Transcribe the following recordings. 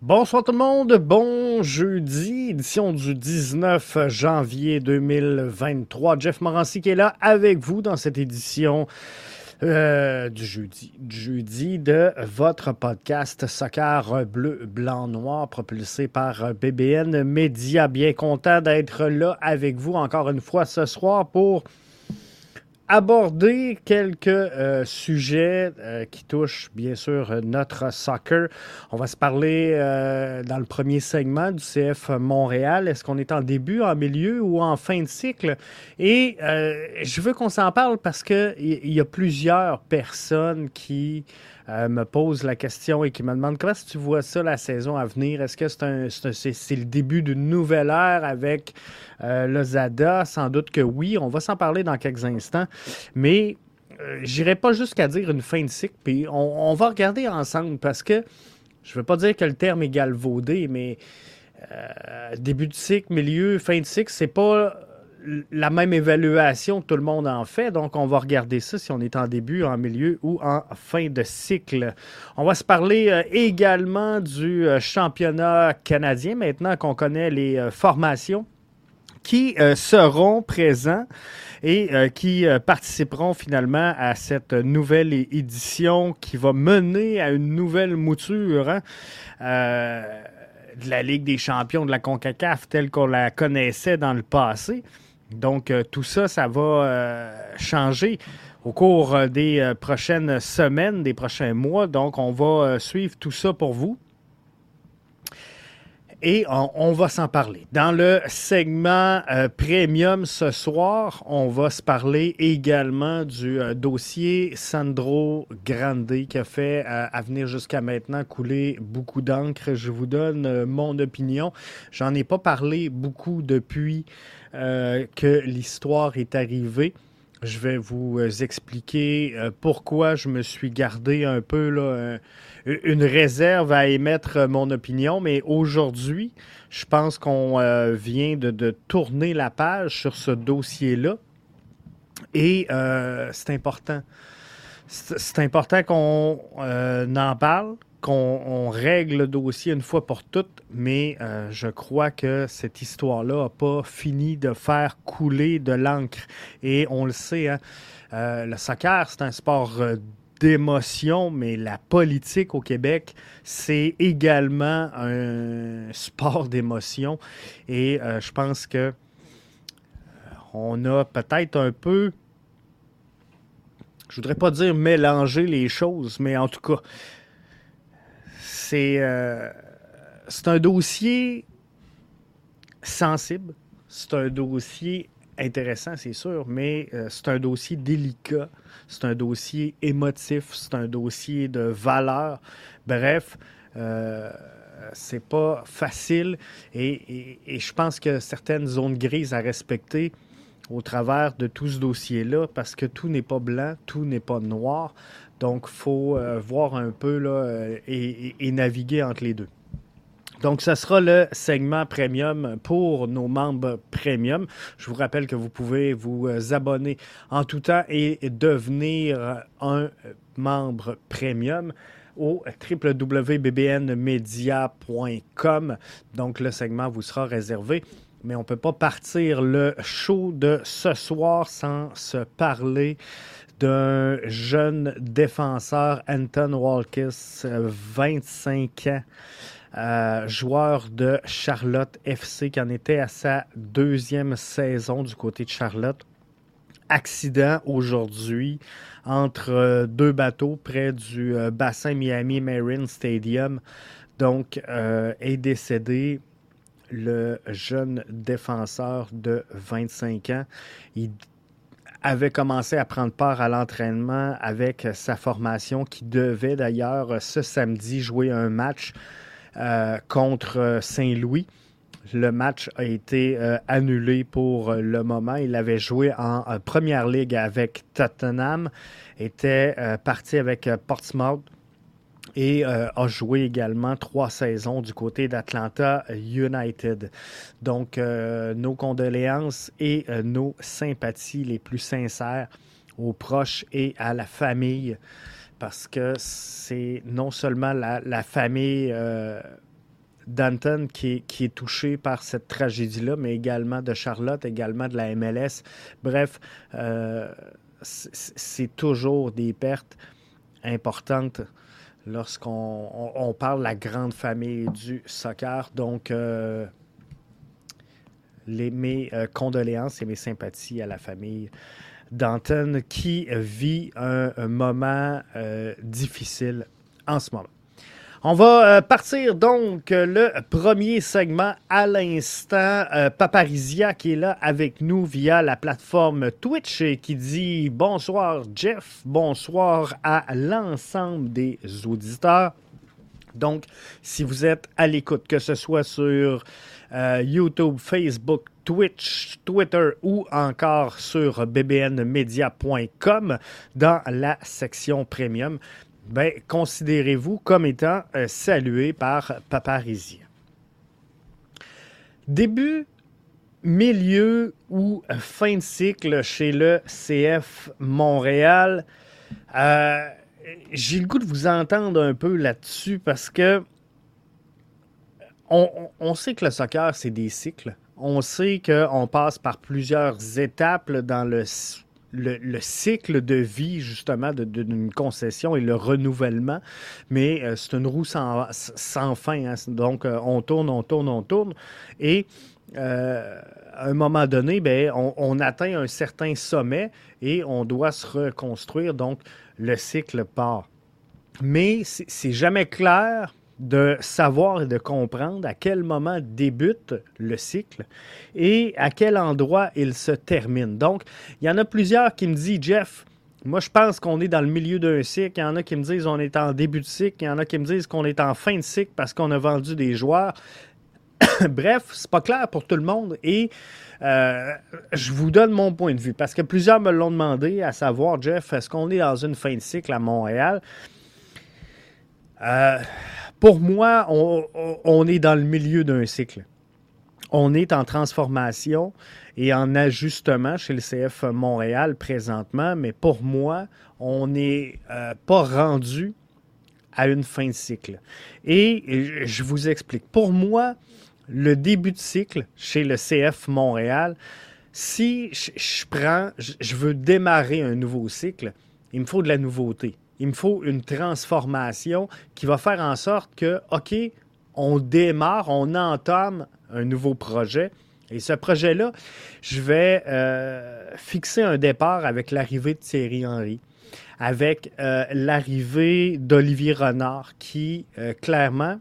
Bonsoir tout le monde, bon jeudi, édition du 19 janvier 2023. Jeff Morancy qui est là avec vous dans cette édition euh, du jeudi, jeudi de votre podcast Soccer Bleu, Blanc, Noir propulsé par BBN Média. Bien content d'être là avec vous encore une fois ce soir pour aborder quelques euh, sujets euh, qui touchent bien sûr notre soccer. On va se parler euh, dans le premier segment du CF Montréal. Est-ce qu'on est en début, en milieu ou en fin de cycle? Et je veux qu'on s'en parle parce qu'il y a plusieurs personnes qui euh, me pose la question et qui me demande comment tu vois ça la saison à venir? Est-ce que c'est le début d'une nouvelle ère avec euh, le Zada? Sans doute que oui. On va s'en parler dans quelques instants. Mais euh, j'irai pas jusqu'à dire une fin de cycle. Puis on, va regarder ensemble parce que je veux pas dire que le terme est galvaudé, mais début de cycle, milieu, fin de cycle, c'est pas la même évaluation que tout le monde en fait. Donc, on va regarder ça si on est en début, en milieu ou en fin de cycle. On va se parler euh, également du euh, championnat canadien maintenant qu'on connaît les euh, formations qui seront présents et qui participeront finalement à cette nouvelle édition qui va mener à une nouvelle mouture. Hein, de la Ligue des champions de la CONCACAF telle qu'on la connaissait dans le passé. Donc, euh, tout ça, ça va euh, changer au cours euh, des prochaines semaines, des prochains mois. Donc, on va suivre tout ça pour vous. Et on, va s'en parler. Dans le segment premium ce soir, on va se parler également du dossier Sandro Grande qui a fait à venir jusqu'à maintenant couler beaucoup d'encre. Je vous donne mon opinion. J'en ai pas parlé beaucoup depuis euh, que l'histoire est arrivée. Je vais vous euh, expliquer euh, pourquoi je me suis gardé un peu là, une réserve à émettre mon opinion, mais aujourd'hui, je pense qu'on vient de, tourner la page sur ce dossier-là et c'est important. C'est important qu'on en parle, qu'on règle le dossier une fois pour toutes, mais euh, je crois que cette histoire-là n'a pas fini de faire couler de l'encre. Et on le sait, hein, euh, le soccer, c'est un sport euh, d'émotion, mais la politique au Québec, c'est également un sport d'émotion. Et je pense que on a peut-être un peu je voudrais pas dire mélanger les choses, mais en tout cas, euh, c'est un dossier sensible, c'est un dossier intéressant, c'est sûr, mais euh, c'est un dossier délicat, c'est un dossier émotif, c'est un dossier de valeur. Bref, euh, c'est pas facile et, je pense que certaines zones grises à respecter au travers de tout ce dossier-là parce que tout n'est pas blanc, tout n'est pas noir. Donc, il faut euh, voir un peu là, euh, et, naviguer entre les deux. Donc, ce sera le segment premium pour nos membres premium. Je vous rappelle que vous pouvez vous euh, abonner en tout temps et devenir un membre premium au www.bbnmedia.com. Donc, le segment vous sera réservé. Mais on ne peut pas partir le show de ce soir sans se parler d'un jeune défenseur, Anton Walkis, 25 ans. Euh, joueur de Charlotte FC qui en était à sa deuxième saison du côté de Charlotte. Accident aujourd'hui entre euh, deux bateaux près du euh, bassin Miami Marine Stadium. Donc, est décédé le jeune défenseur de 25 ans. Il avait commencé à prendre part à l'entraînement avec sa formation qui devait d'ailleurs ce samedi jouer un match contre Saint-Louis. Le match a été euh, annulé pour le moment. Il avait joué en, en première ligue avec Tottenham, était euh, parti avec Portsmouth et euh, a joué également trois saisons du côté d'Atlanta United. Donc, euh, nos condoléances et euh, nos sympathies les plus sincères aux proches et à la famille, parce que c'est non seulement la, famille Danton qui est, touché par cette tragédie-là, mais également de Charlotte, également de la MLS. Bref, euh, c'est toujours des pertes importantes lorsqu'on parle de la grande famille du soccer. Donc, euh, les, mes euh, condoléances et mes sympathies à la famille Danton qui vit un, moment difficile en ce moment. On va euh, partir donc euh, le premier segment à l'instant. Euh, Paparizia qui est là avec nous via la plateforme Twitch et qui dit bonsoir Jeff, bonsoir à l'ensemble des auditeurs. Donc, si vous êtes à l'écoute, que ce soit sur YouTube, Facebook, Twitch, Twitter ou encore sur bbnmedia.com dans la section premium, ben, considérez-vous comme étant euh, salué par Paparizia. Début, milieu ou fin de cycle chez le CF Montréal. Euh, j'ai le goût de vous entendre un peu là-dessus parce que on, sait que le soccer, c'est des cycles. On sait qu'on passe par plusieurs étapes dans le le, cycle de vie, justement, d'une concession et le renouvellement. Mais euh, c'est une roue sans, fin. Hein. Donc, euh, on tourne, on tourne, on tourne. Et euh, à un moment donné, ben, on, on, atteint un certain sommet et on doit se reconstruire. Donc, le cycle part. Mais c'est jamais clair de savoir et de comprendre à quel moment débute le cycle et à quel endroit il se termine. Donc, il y en a plusieurs qui me disent, Jeff, moi je pense qu'on est dans le milieu d'un cycle. Il y en a qui me disent qu'on est en début de cycle. Il y en a qui me disent qu'on est en fin de cycle parce qu'on a vendu des joueurs. Bref, c'est pas clair pour tout le monde et euh, je vous donne mon point de vue parce que plusieurs me l'ont demandé à savoir, Jeff, est-ce qu'on est dans une fin de cycle à Montréal? Euh, pour moi, on, est dans le milieu d'un cycle. On est en transformation et en ajustement chez le CF Montréal présentement, mais pour moi, on n'est euh, pas rendu à une fin de cycle. Et je vous explique. Pour moi, le début de cycle chez le CF Montréal, si je prends, je veux démarrer un nouveau cycle, il me faut de la nouveauté il me faut une transformation qui va faire en sorte que, OK, on démarre, on entame un nouveau projet. Et ce projet-là, je vais euh, fixer un départ avec l'arrivée de Thierry Henry, avec euh, l'arrivée d'Olivier Renard, qui euh, clairement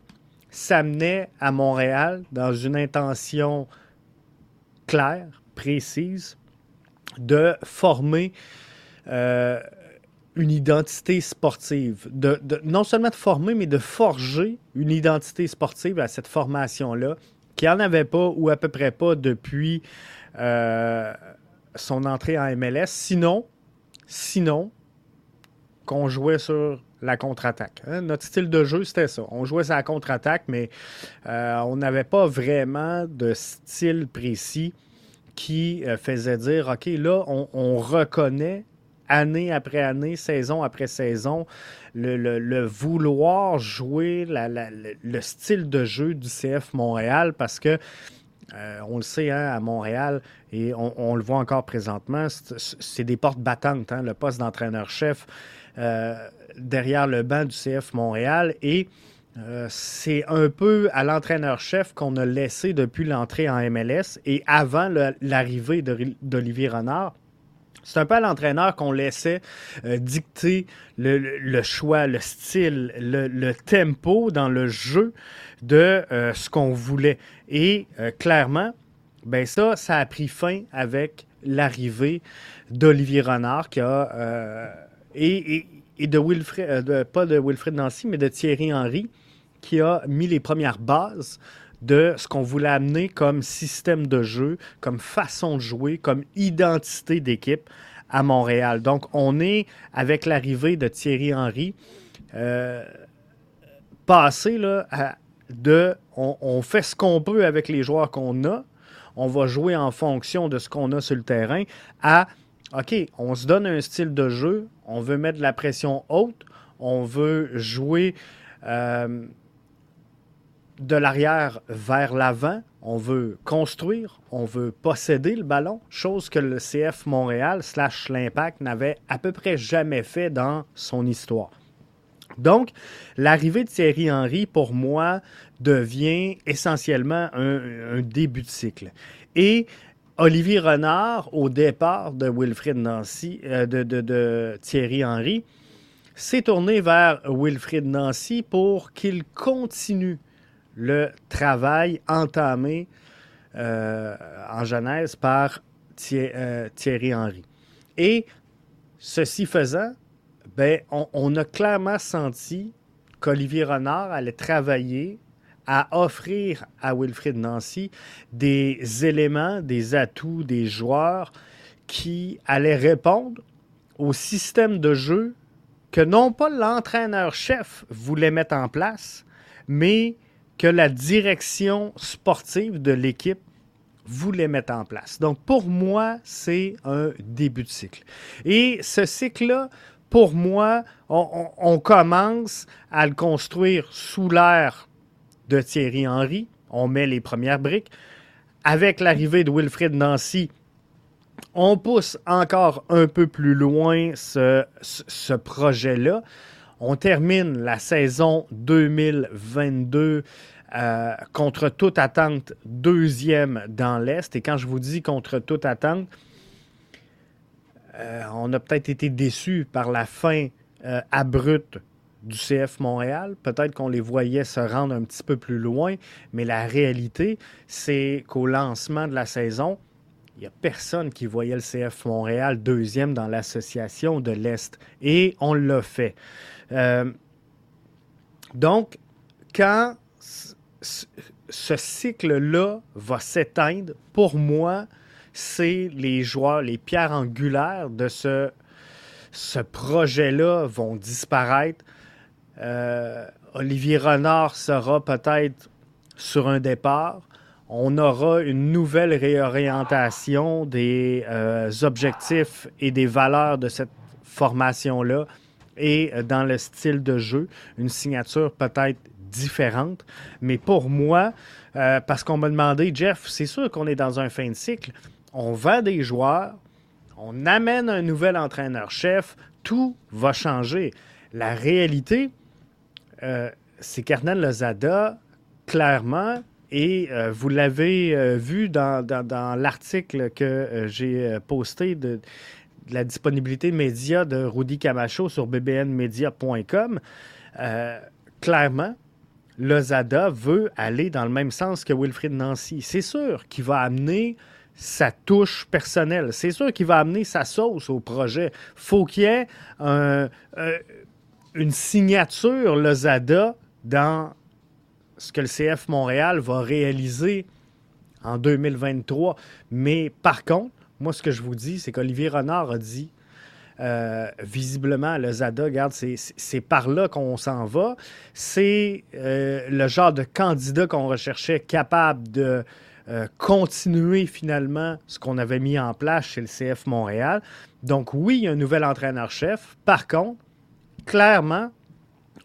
s'amenait à Montréal dans une intention claire, précise, de former une identité sportive, de, non seulement de former, mais de forger une identité sportive à cette formation-là, qui n'en avait pas ou à peu près pas depuis euh, son entrée en MLS. Sinon, sinon, qu'on jouait sur la contre-attaque. Hein. Notre style de jeu, c'était ça. On jouait sur la contre-attaque, mais euh, on n'avait pas vraiment de style précis qui euh, faisait dire, OK, là, on reconnaît année après année, saison après saison, le, vouloir jouer le style de jeu du CF Montréal parce que euh, on le sait, hein, à Montréal, et on, le voit encore présentement, c'est des portes battantes, hein, le poste d'entraîneur-chef euh, derrière le banc du CF Montréal. Et euh, c'est un peu à l'entraîneur-chef qu'on a laissé depuis l'entrée en MLS et avant l'arrivée d'Olivier Renard. C'est un peu à l'entraîneur qu'on laissait euh, dicter le, choix, le style, le, tempo dans le jeu de euh, ce qu'on voulait. Et euh, clairement, ben ça, ça a pris fin avec l'arrivée d'Olivier Renard qui a et, de Wilfred, pas de Wilfred Nancy, mais de Thierry Henry qui a mis les premières bases de ce qu'on voulait amener comme système de jeu, comme façon de jouer, comme identité d'équipe à Montréal. Donc, on est, avec l'arrivée de Thierry Henry, euh, passé là, de on, fait ce qu'on peut avec les joueurs qu'on a, on va jouer en fonction de ce qu'on a sur le terrain, à OK, on se donne un style de jeu, on veut mettre de la pression haute, on veut jouer. Euh, de l'arrière vers l'avant. On veut construire, on veut posséder le ballon, chose que le CF Montréal slash l'Impact n'avait à peu près jamais fait dans son histoire. Donc, l'arrivée de Thierry Henry, pour moi, devient essentiellement un, début de cycle. Et Olivier Renard, au départ de Wilfrid Nancy, euh, de, de, Thierry Henry, s'est tourné vers Wilfrid Nancy pour qu'il continue le travail entamé euh, en Genèse par euh, Thierry Henry. Et ceci faisant, ben, on, a clairement senti qu'Olivier Renard allait travailler à offrir à Wilfrid Nancy des éléments, des atouts, des joueurs qui allaient répondre au système de jeu que non pas l'entraîneur-chef voulait mettre en place, mais que la direction sportive de l'équipe voulait mettre en place. Donc pour moi, c'est un début de cycle. Et ce cycle-là, pour moi, on, commence à le construire sous l'ère de Thierry Henry. On met les premières briques. Avec l'arrivée de Wilfrid Nancy, on pousse encore un peu plus loin ce, ce projet-là. On termine la saison 2022 euh, contre toute attente deuxième dans l'Est. Et quand je vous dis contre toute attente, euh, on a peut-être été déçus par la fin euh, abrupte du CF Montréal. Peut-être qu'on les voyait se rendre un petit peu plus loin, mais la réalité, c'est qu'au lancement de la saison, il n'y a personne qui voyait le CF Montréal deuxième dans l'association de l'Est. Et on l'a fait. Euh, donc, quand ce cycle-là va s'éteindre, pour moi, c'est les joueurs, les pierres angulaires de ce, ce projet-là vont disparaître. Euh, Olivier Renard sera peut-être sur un départ. On aura une nouvelle réorientation des euh, objectifs et des valeurs de cette formation-là et euh, dans le style de jeu, une signature peut-être différente. Mais pour moi, parce qu'on m'a demandé, Jeff, c'est sûr qu'on est dans un fin de cycle on vend des joueurs, on amène un nouvel entraîneur-chef, tout va changer. La réalité, euh, c'est qu'Hernan Lozada, clairement, et euh, vous l'avez euh, vu dans, l'article que j'ai posté de, la disponibilité média de Rudy Camacho sur bbnmedia.com, clairement, Lozada veut aller dans le même sens que Wilfrid Nancy. C'est sûr qu'il va amener sa touche personnelle. C'est sûr qu'il va amener sa sauce au projet. faut qu'il y ait euh, une signature Lozada dans ce que le CF Montréal va réaliser en 2023. Mais par contre, moi, ce que je vous dis, c'est qu'Olivier Renard a dit euh, visiblement, le Zada, regarde, c'est par là qu'on s'en va. C'est euh, le genre de candidat qu'on recherchait capable de euh, continuer finalement ce qu'on avait mis en place chez le CF Montréal. Donc oui, il y a un nouvel entraîneur-chef. Par contre, clairement,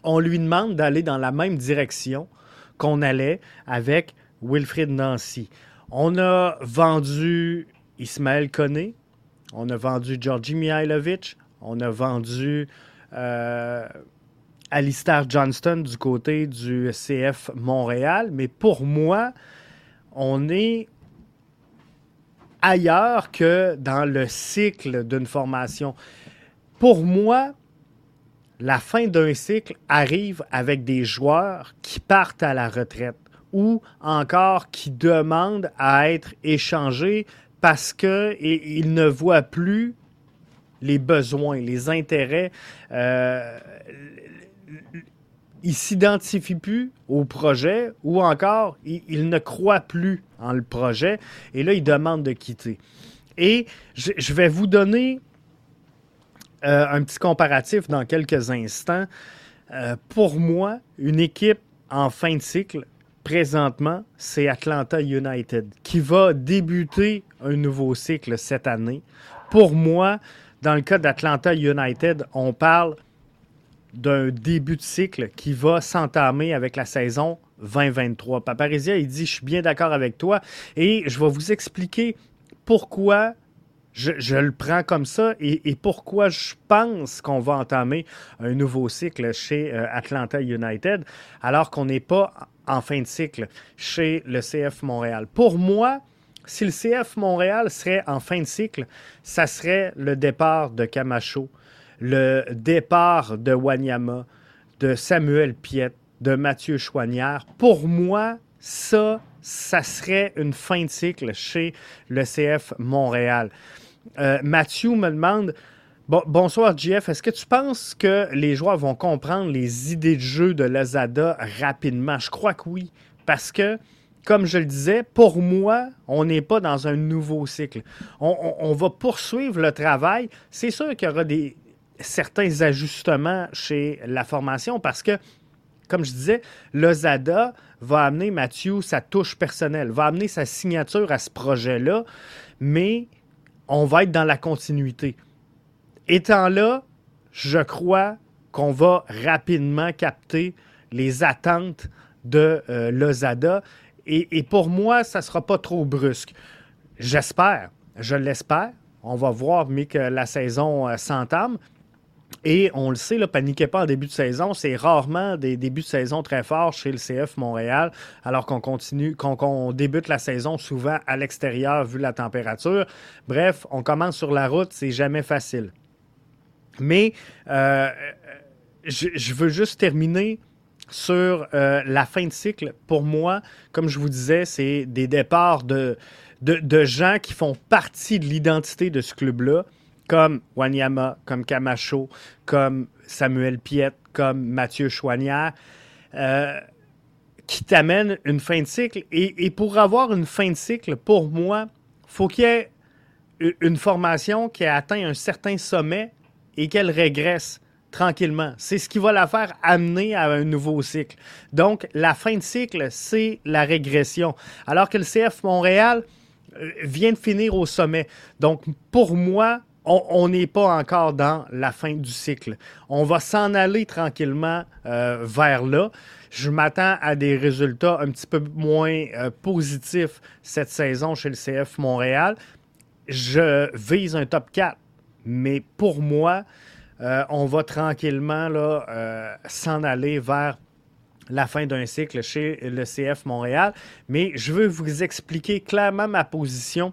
on lui demande d'aller dans la même direction qu'on allait avec Wilfrid Nancy. On a vendu Ismaël Koné, on a vendu Georgi Mihailovic, on a vendu euh, Alistair Johnston du côté du CF Montréal, mais pour moi, on est ailleurs que dans le cycle d'une formation. Pour moi, la fin d'un cycle arrive avec des joueurs qui partent à la retraite ou encore qui demandent à être échangés parce qu'ils ne voient plus les besoins, les intérêts, euh, il s'identifie plus au projet ou encore il, ne croit plus en le projet et là, il demande de quitter. Et je, vais vous donner euh, un petit comparatif dans quelques instants. Euh, pour moi, une équipe en fin de cycle, présentement, c'est Atlanta United qui va débuter un nouveau cycle cette année. Pour moi, dans le cas d'Atlanta United, on parle d'un début de cycle qui va s'entamer avec la saison 2023. Paparizia, il dit, je suis bien d'accord avec toi et je vais vous expliquer pourquoi je, le prends comme ça et, pourquoi je pense qu'on va entamer un nouveau cycle chez euh, Atlanta United alors qu'on n'est pas en fin de cycle chez le CF Montréal. Pour moi, si le CF Montréal serait en fin de cycle, ça serait le départ de Camacho, le départ de Wanyama, de Samuel Piet, de Mathieu Chouanière. Pour moi, ça, ça serait une fin de cycle chez le CF Montréal. Euh, Mathieu me demande bonsoir, Jeff. Est-ce que tu penses que les joueurs vont comprendre les idées de jeu de Lazada rapidement? Je crois que oui. Parce que, comme je le disais, pour moi, on n'est pas dans un nouveau cycle. On, va poursuivre le travail. C'est sûr qu'il y aura des, certains ajustements chez la formation parce que, comme je disais, Lozada va amener Mathieu sa touche personnelle, va amener sa signature à ce projet-là, mais on va être dans la continuité. Étant là, je crois qu'on va rapidement capter les attentes de euh, Lozada. Et, pour moi, ça ne sera pas trop brusque. J'espère, je l'espère. On va voir, mais que la saison euh, s'entame. Et on le sait, là, paniquez pas en début de saison. C'est rarement des débuts de saison très forts chez le CF Montréal, alors qu'on continue, qu'on débute la saison souvent à l'extérieur vu la température. Bref, on commence sur la route, c'est jamais facile. Mais euh, je, veux juste terminer sur euh, la fin de cycle. Pour moi, comme je vous disais, c'est des départs de, de gens qui font partie de l'identité de ce club-là comme Wanyama, comme Camacho, comme Samuel Piet, comme Mathieu Chouanière, euh, qui t'amènent une fin de cycle. Et, pour avoir une fin de cycle, pour moi, faut qu'il y ait une formation qui a atteint un certain sommet et qu'elle régresse tranquillement. C'est ce qui va la faire amener à un nouveau cycle. Donc, la fin de cycle, c'est la régression. Alors que le CF Montréal euh, vient de finir au sommet. Donc, pour moi, on n'est pas encore dans la fin du cycle. On va s'en aller tranquillement euh, vers là. Je m'attends à des résultats un petit peu moins euh, positifs cette saison chez le CF Montréal. Je vise un top 4, mais pour moi, euh, on va tranquillement s'en aller vers la fin d'un cycle chez le CF Montréal. Mais je veux vous expliquer clairement ma position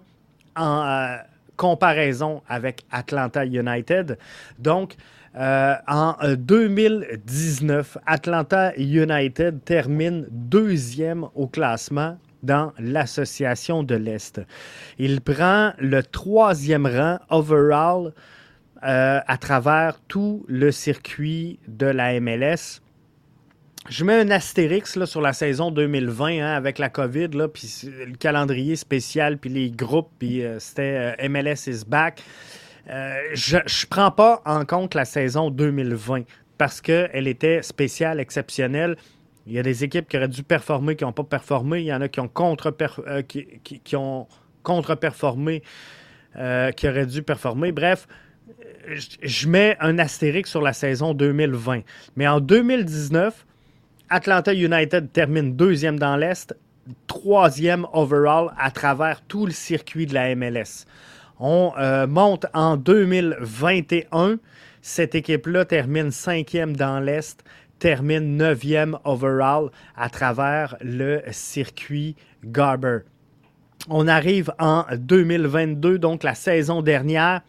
en, comparaison avec Atlanta United. Donc, euh, en 2019, Atlanta United termine deuxième au classement dans l'association de l'Est. Il prend le troisième rang overall euh, à travers tout le circuit de la MLS je mets un astérix là, sur la saison 2020 hein, avec la COVID, puis le calendrier spécial, puis les groupes, puis euh, c'était euh, MLS is back. Je ne prends pas en compte la saison 2020 parce qu'elle était spéciale, exceptionnelle. Il y a des équipes qui auraient dû performer, qui n'ont pas performé. Il y en a qui ont contre-performé, qui, contre-performé, qui auraient dû performer. Bref, je mets un astérix sur la saison 2020. Mais en 2019, Atlanta United termine deuxième dans l'Est, troisième overall à travers tout le circuit de la MLS. On euh, monte en 2021. Cette équipe-là termine cinquième dans l'Est, termine neuvième overall à travers le circuit Garber. On arrive en 2022, donc la saison dernière.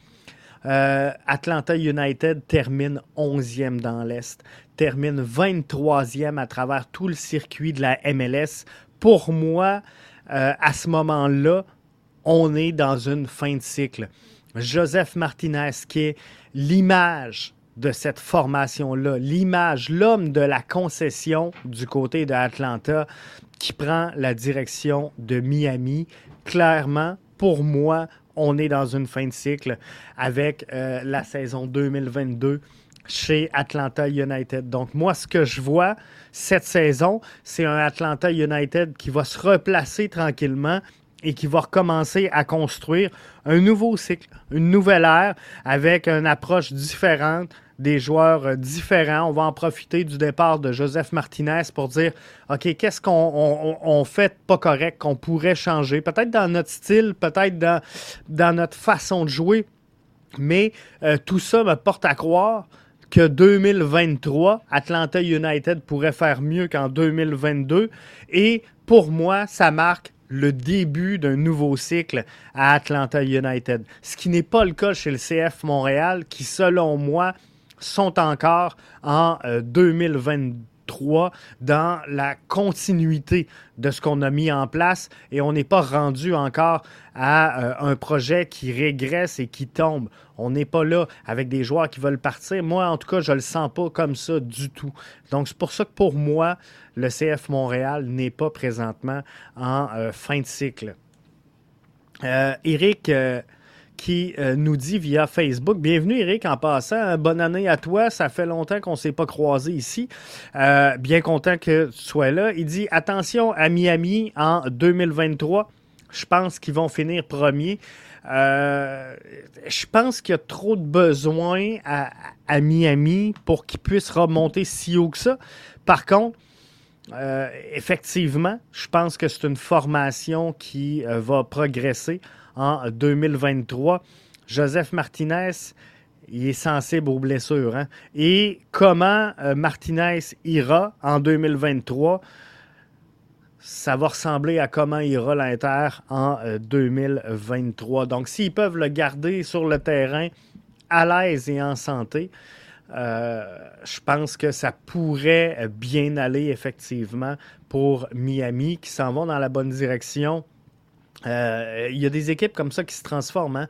Euh, Atlanta United termine 11e dans l'Est, termine 23e à travers tout le circuit de la MLS. Pour moi, euh, à ce moment-là, on est dans une fin de cycle. Joseph Martinez, qui est l'image de cette formation-là, l'image, l'homme de la concession du côté d'Atlanta, qui prend la direction de Miami. Clairement, pour moi, on est dans une fin de cycle avec euh, la saison 2022 chez Atlanta United. Donc moi, ce que je vois cette saison, c'est un Atlanta United qui va se replacer tranquillement et qui va recommencer à construire un nouveau cycle, une nouvelle ère avec une approche différente des joueurs euh, différents. On va en profiter du départ de Joseph Martinez pour dire OK, qu'est-ce qu'on fait pas correct, qu'on pourrait changer, peut-être dans notre style, peut-être dans, dans notre façon de jouer. Mais euh, tout ça me porte à croire que 2023, Atlanta United pourrait faire mieux qu'en 2022. Et pour moi, ça marque le début d'un nouveau cycle à Atlanta United. Ce qui n'est pas le cas chez le CF Montréal, qui, selon moi, sont encore en euh, 2022 3 dans la continuité de ce qu'on a mis en place et on n'est pas rendu encore à euh, un projet qui régresse et qui tombe. On n'est pas là avec des joueurs qui veulent partir. Moi, en tout cas, je ne le sens pas comme ça du tout. Donc, c'est pour ça que pour moi, le CF Montréal n'est pas présentement en euh, fin de cycle. Euh, Eric, euh, euh, qui nous dit via Facebook, bienvenue Eric en passant, bonne année à toi, ça fait longtemps qu'on ne s'est pas croisé ici, bien content que tu sois là. Il dit, attention à Miami en 2023, je pense qu'ils vont finir premier. je pense qu'il y a trop de besoins à, à Miami pour qu'ils puissent remonter si haut que ça. Par contre, euh, effectivement, je pense que c'est une formation qui euh, va progresser en 2023. Joseph Martinez, il est sensible aux blessures. Hein. Et comment euh, Martinez ira en 2023? Ça va ressembler à comment ira l'Inter en 2023. Donc, s'ils peuvent le garder sur le terrain à l'aise et en santé, euh, je pense que ça pourrait bien aller effectivement pour Miami qui s'en vont dans la bonne direction. Euh, il y a des équipes comme ça qui se transforment. Hein.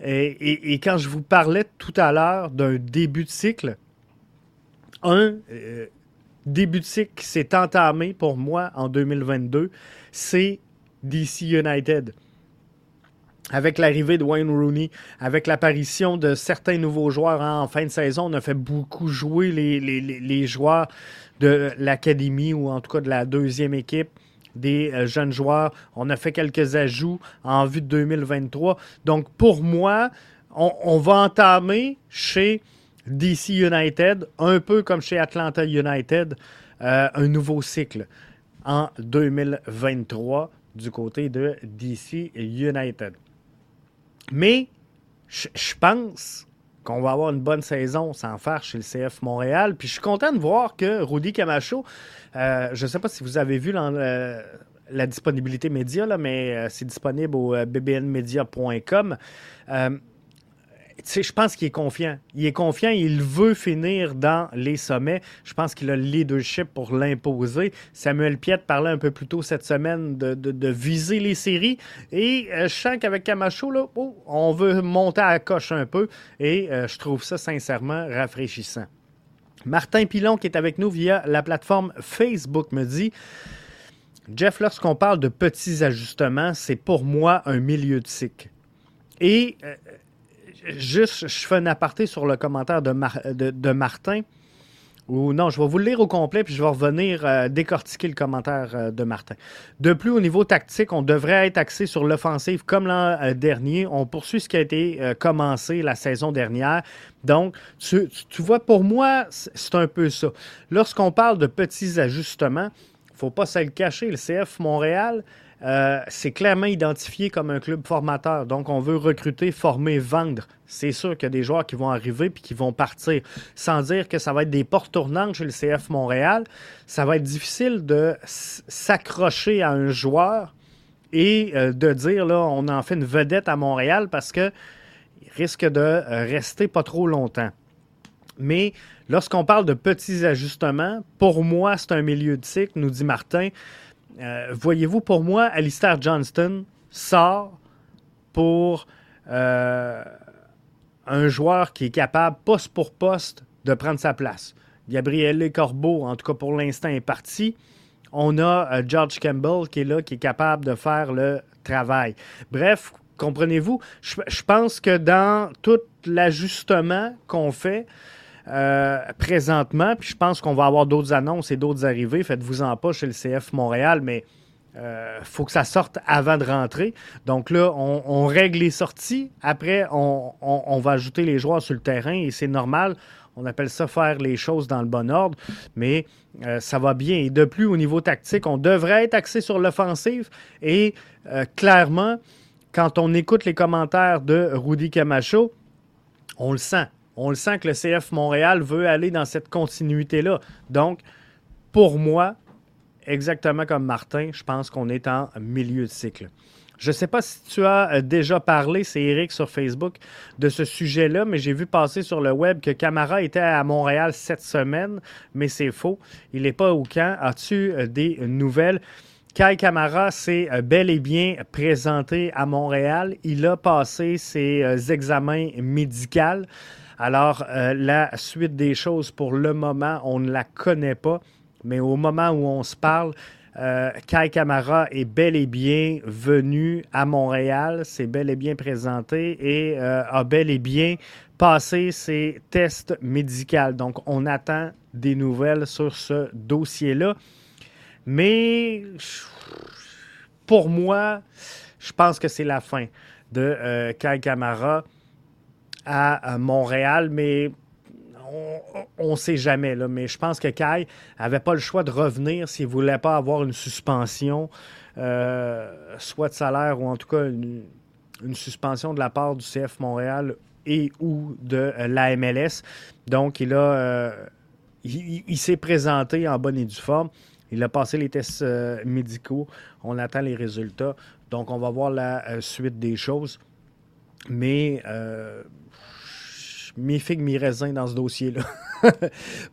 Et, quand je vous parlais tout à l'heure d'un début de cycle, un euh, début de cycle qui s'est entamé pour moi en 2022, c'est DC United avec l'arrivée de Wayne Rooney, avec l'apparition de certains nouveaux joueurs en fin de saison, on a fait beaucoup jouer les, joueurs de l'académie ou en tout cas de la deuxième équipe des euh, jeunes joueurs. On a fait quelques ajouts en vue de 2023. Donc pour moi, on, va entamer chez DC United, un peu comme chez Atlanta United, euh, un nouveau cycle en 2023 du côté de DC United. Mais je pense qu'on va avoir une bonne saison sans faire chez le CF Montréal. Puis je suis content de voir que Rudy Camacho, euh, je ne sais pas si vous avez vu la disponibilité média, mais euh, c'est disponible au euh, je pense qu'il est confiant. Il est confiant, il veut finir dans les sommets. Je pense qu'il a le leadership pour l'imposer. Samuel Piette parlait un peu plus tôt cette semaine de, viser les séries. Et euh, je sens qu'avec Camacho, là, oh, on veut monter à la coche un peu. Et euh, je trouve ça sincèrement rafraîchissant. Martin Pilon, qui est avec nous via la plateforme Facebook, me dit Jeff, lorsqu'on parle de petits ajustements, c'est pour moi un milieu de cycle. Et euh, juste, je fais un aparté sur le commentaire de, Martin. Ou non, je vais vous le lire au complet, puis je vais revenir euh, décortiquer le commentaire euh, de Martin. De plus, au niveau tactique, on devrait être axé sur l'offensive comme l'an euh, dernier. On poursuit ce qui a été commencé la saison dernière. Donc, tu, tu vois, pour moi, c'est un peu ça. Lorsqu'on parle de petits ajustements, il ne faut pas se le cacher. Le CF Montréal, euh, c'est clairement identifié comme un club formateur. Donc, on veut recruter, former, vendre. C'est sûr qu'il y a des joueurs qui vont arriver puis qui vont partir. Sans dire que ça va être des portes tournantes chez le CF Montréal, ça va être difficile de s'accrocher à un joueur et euh, de dire, là, on en fait une vedette à Montréal parce qu'il risque de euh, rester pas trop longtemps. Mais lorsqu'on parle de petits ajustements, pour moi, c'est un milieu de cycle, nous dit Martin. Euh, voyez-vous, pour moi, Alistair Johnston sort pour euh, un joueur qui est capable, poste pour poste, de prendre sa place. Gabriele Corbeau, en tout cas pour l'instant, est parti. On a euh, George Campbell qui est là, qui est capable de faire le travail. Bref, comprenez-vous, je pense que dans tout l'ajustement qu'on fait, euh, présentement. Puis je pense qu'on va avoir d'autres annonces et d'autres arrivées. Faites-vous-en pas chez le CF Montréal, mais il euh, faut que ça sorte avant de rentrer. Donc là, on, règle les sorties. Après, on, va ajouter les joueurs sur le terrain et c'est normal. On appelle ça faire les choses dans le bon ordre, mais euh, ça va bien. Et de plus, au niveau tactique, on devrait être axé sur l'offensive. Et clairement, quand on écoute les commentaires de Rudy Camacho, on le sent. On le sent que le CF Montréal veut aller dans cette continuité-là. Donc, pour moi, exactement comme Martin, je pense qu'on est en milieu de cycle. Je ne sais pas si tu as euh, déjà parlé, c'est Eric sur Facebook, de ce sujet-là, mais j'ai vu passer sur le web que Camara était à Montréal cette semaine, mais c'est faux. Il n'est pas au camp. As-tu euh, des nouvelles? Kai Camara s'est euh, bel et bien présenté à Montréal. Il a passé ses examens médicaux. Alors, la suite des choses, pour le moment, on ne la connaît pas, mais au moment où on se parle, euh, Kai Kamara est bel et bien venu à Montréal, s'est bel et bien présenté et euh, a bel et bien passé ses tests médicaux. Donc, on attend des nouvelles sur ce dossier-là. Mais pour moi, je pense que c'est la fin de euh, Kai Kamara à Montréal, mais on ne sait jamais, mais je pense que Kai n'avait pas le choix de revenir s'il ne voulait pas avoir une suspension, euh, soit de salaire ou en tout cas une, suspension de la part du CF Montréal et ou de euh, la MLS. Donc, il a. Euh, il, s'est présenté en bonne et due forme. Il a passé les tests médicaux. On attend les résultats. Donc, on va voir la suite des choses. Mais mi figue, mi raisin dans ce dossier-là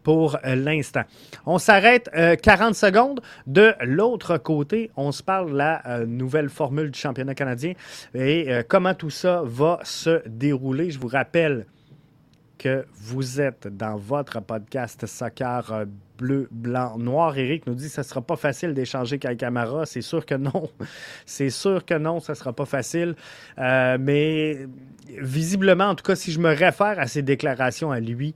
pour euh, l'instant. On s'arrête 40 euh, secondes. De l'autre côté, on se parle de la euh, nouvelle formule du championnat canadien et comment tout ça va se dérouler? Je vous rappelle que vous êtes dans votre podcast Soccer bleu, blanc, noir. Eric nous dit que ce ne sera pas facile d'échanger avec Camara. C'est sûr que non. C'est sûr que non, ce ne sera pas facile. mais visiblement, en tout cas, si je me réfère à ses déclarations à lui,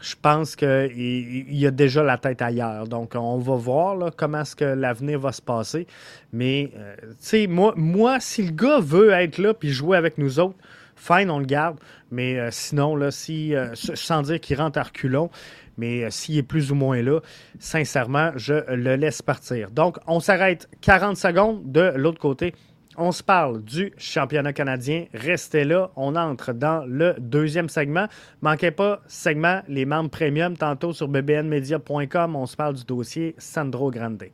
je pense qu'il a déjà la tête ailleurs. Donc, on va voir comment est-ce que l'avenir va se passer. Mais, euh, tu sais, moi, moi, si le gars veut être là puis jouer avec nous autres, fine, on le garde. Mais euh, sinon, là, si, euh, sans dire qu'il rentre à reculons, mais s'il est plus ou moins là, sincèrement, je le laisse partir. Donc, on s'arrête 40 secondes de l'autre côté. On se parle du championnat canadien. Restez là. On entre dans le deuxième segment. Manquez pas, segment, les membres premium, tantôt sur bbnmedia.com. On se parle du dossier Sandro Grande.